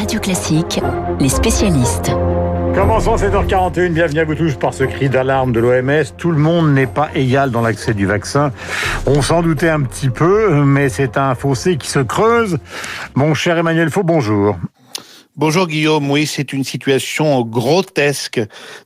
Radio Classique, les spécialistes. Commençons 7h41, bienvenue à vous tous par ce cri d'alarme de l'OMS. Tout le monde n'est pas égal dans l'accès du vaccin. On s'en doutait un petit peu, mais c'est un fossé qui se creuse. Mon cher Emmanuel Faux, bonjour. Bonjour Guillaume, oui, c'est une situation grotesque,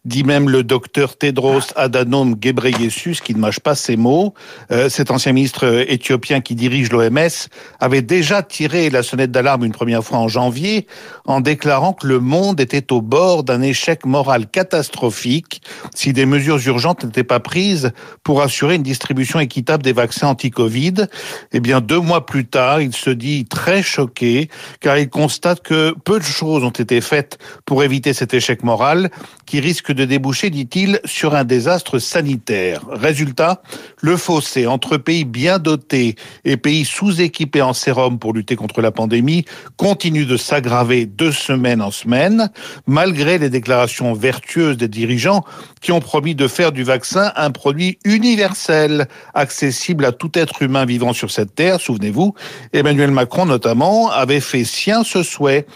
dit même le docteur Tedros Adhanom Ghebreyesus, qui ne mâche pas ses mots. Euh, cet ancien ministre éthiopien qui dirige l'OMS avait déjà tiré la sonnette d'alarme une première fois en janvier, en déclarant que le monde était au bord d'un échec moral catastrophique si des mesures urgentes n'étaient pas prises pour assurer une distribution équitable des vaccins anti-Covid. Eh bien, deux mois plus tard, il se dit très choqué, car il constate que peu de choses ont été faites pour éviter cet échec moral qui risque de déboucher, dit-il, sur un désastre sanitaire. Résultat, le fossé entre pays bien dotés et pays sous-équipés en sérum pour lutter contre la pandémie continue de s'aggraver de semaine en semaine, malgré les déclarations vertueuses des dirigeants qui ont promis de faire du vaccin un produit universel, accessible à tout être humain vivant sur cette terre. Souvenez-vous, Emmanuel Macron notamment avait fait sien ce souhait.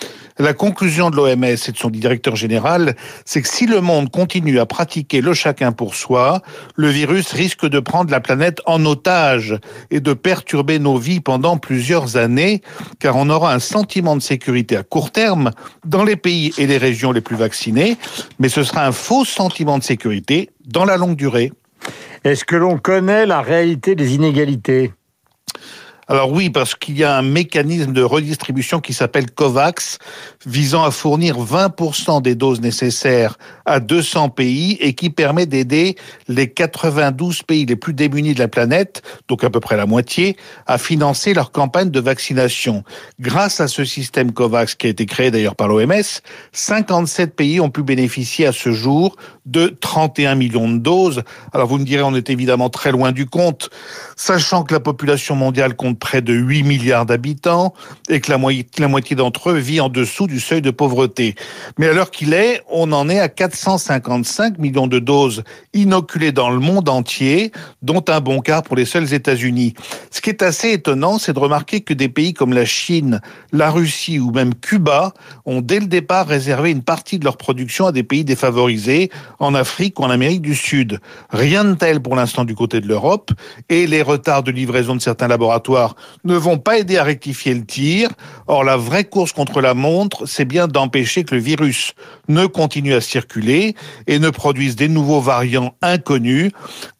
La conclusion de l'OMS et de son directeur général, c'est que si le monde continue à pratiquer le chacun pour soi, le virus risque de prendre la planète en otage et de perturber nos vies pendant plusieurs années, car on aura un sentiment de sécurité à court terme dans les pays et les régions les plus vaccinés, mais ce sera un faux sentiment de sécurité dans la longue durée. Est-ce que l'on connaît la réalité des inégalités? Alors oui, parce qu'il y a un mécanisme de redistribution qui s'appelle COVAX, visant à fournir 20% des doses nécessaires à 200 pays et qui permet d'aider les 92 pays les plus démunis de la planète, donc à peu près la moitié, à financer leur campagne de vaccination. Grâce à ce système COVAX qui a été créé d'ailleurs par l'OMS, 57 pays ont pu bénéficier à ce jour de 31 millions de doses. Alors vous me direz, on est évidemment très loin du compte, sachant que la population mondiale compte près de 8 milliards d'habitants et que la moitié, d'entre eux vit en dessous du seuil de pauvreté. Mais à l'heure qu'il est, on en est à 455 millions de doses inoculées dans le monde entier, dont un bon quart pour les seuls États-Unis. Ce qui est assez étonnant, c'est de remarquer que des pays comme la Chine, la Russie ou même Cuba ont dès le départ réservé une partie de leur production à des pays défavorisés, en Afrique ou en Amérique du Sud. Rien de tel pour l'instant du côté de l'Europe, et les retards de livraison de certains laboratoires ne vont pas aider à rectifier le tir. Or, la vraie course contre la montre, c'est bien d'empêcher que le virus ne continue à circuler et ne produise des nouveaux variants inconnus.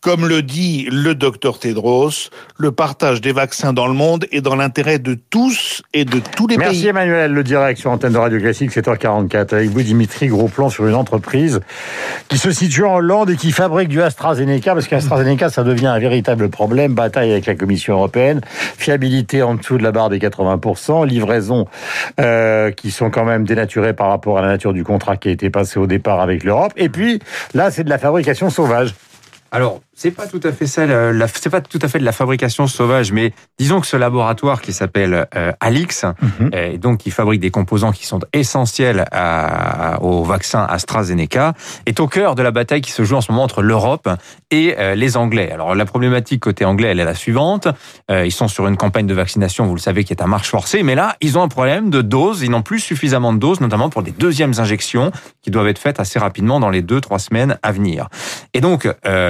Comme le dit le docteur Tedros, le partage des vaccins dans le monde est dans l'intérêt de tous et de tous les pays. Merci Emmanuel, le direct sur antenne de Radio Classique, 7h44. Avec vous, Dimitri, gros plan sur une entreprise qui se situe en Hollande et qui fabrique du AstraZeneca, parce qu'AstraZeneca, ça devient un véritable problème. Bataille avec la Commission européenne fiabilité en dessous de la barre des 80%, livraisons euh, qui sont quand même dénaturées par rapport à la nature du contrat qui a été passé au départ avec l'Europe. Et puis là, c'est de la fabrication sauvage. Alors, c'est pas tout à fait ça, c'est pas tout à fait de la fabrication sauvage, mais disons que ce laboratoire qui s'appelle euh, Alix, mhm. et donc qui fabrique des composants qui sont essentiels à, au vaccin AstraZeneca, est au cœur de la bataille qui se joue en ce moment entre l'Europe et euh, les Anglais. Alors la problématique côté anglais, elle est la suivante euh, ils sont sur une campagne de vaccination, vous le savez, qui est à marche forcée, mais là, ils ont un problème de doses. Ils n'ont plus suffisamment de doses, notamment pour des deuxièmes injections qui doivent être faites assez rapidement dans les deux trois semaines à venir. Et donc,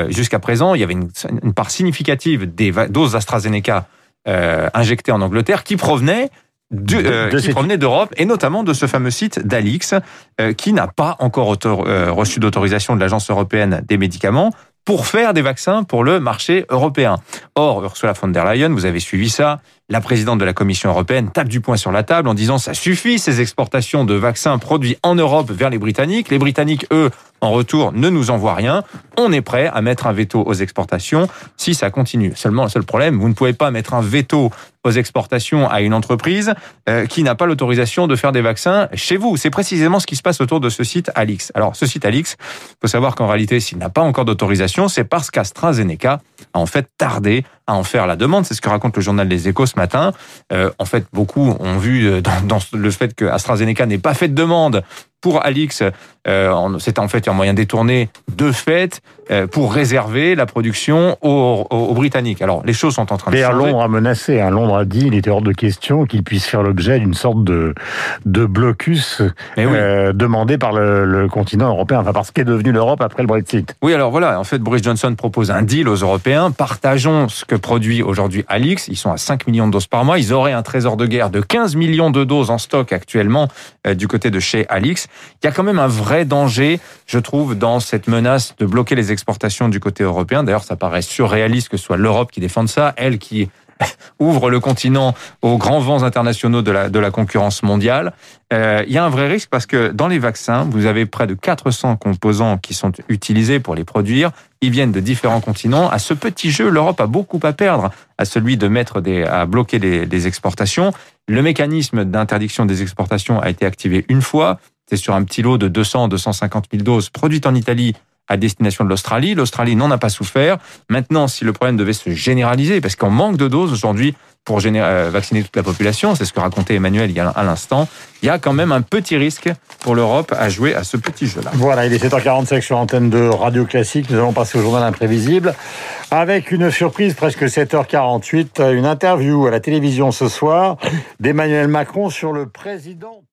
jusqu'à présent il y avait une, part significative des doses AstraZeneca euh, injectées en Angleterre qui provenaient euh, qui d'Europe et notamment de ce fameux site d'Alix euh, qui n'a pas encore reçu d'autorisation de l'Agence européenne des médicaments pour faire des vaccins pour le marché européen. Or, Ursula von der Leyen, vous avez suivi ça, la présidente de la Commission européenne tape du poing sur la table en disant ça suffit ces exportations de vaccins produits en Europe vers les Britanniques. Les Britanniques, eux, en retour, ne nous envoient rien. On est prêt à mettre un veto aux exportations si ça continue. Seulement, le seul problème, vous ne pouvez pas mettre un veto aux exportations à une entreprise euh, qui n'a pas l'autorisation de faire des vaccins chez vous. C'est précisément ce qui se passe autour de ce site Alix. Alors, ce site Alix, faut savoir qu'en réalité, s'il n'a pas encore d'autorisation, c'est parce qu'AstraZeneca en fait tardé à en faire la demande. C'est ce que raconte le journal Les Échos ce matin. Euh, en fait, beaucoup ont vu euh, dans, dans le fait que AstraZeneca n'ait pas fait de demande pour Alix, euh, c'est en fait un moyen détourné de fait euh, pour réserver la production aux, Britanniques. Alors, les choses sont en train de changer. Londres a menacé. Hein. Londres a dit qu'il était hors de question qu'il puisse faire l'objet d'une sorte de, de blocus euh, demandé par le, continent européen, enfin parce qu'est devenu l'Europe après le Brexit. Oui, alors voilà, en fait, Boris Johnson propose un deal aux Européens. Partageons ce que produit aujourd'hui Alix. Ils sont à 5 millions de doses par mois. Ils auraient un trésor de guerre de 15 millions de doses en stock actuellement du côté de chez Alix. Il y a quand même un vrai danger, je trouve, dans cette menace de bloquer les exportations du côté européen. D'ailleurs, ça paraît surréaliste que ce soit l'Europe qui défende ça, elle qui ouvre le continent aux grands vents internationaux de la, concurrence mondiale. Euh, il y a un vrai risque parce que dans les vaccins, vous avez près de 400 composants qui sont utilisés pour les produire. Ils viennent de différents continents. À ce petit jeu, l'Europe a beaucoup à perdre, à celui de mettre des, à bloquer les, les exportations. Le mécanisme d'interdiction des exportations a été activé une fois. C'est sur un petit lot de 200 250 000 doses produites en Italie à destination de l'Australie. L'Australie n'en a pas souffert. Maintenant, si le problème devait se généraliser, parce qu'on manque de doses aujourd'hui pour euh, vacciner toute la population, c'est ce que racontait Emmanuel il y a un l'instant, il y a quand même un petit risque pour l'Europe à jouer à ce petit jeu-là. Voilà, il est 7h45 sur l'antenne de Radio Classique. Nous allons passer au journal imprévisible avec une surprise presque 7h48, une interview à la télévision ce soir d'Emmanuel Macron sur le président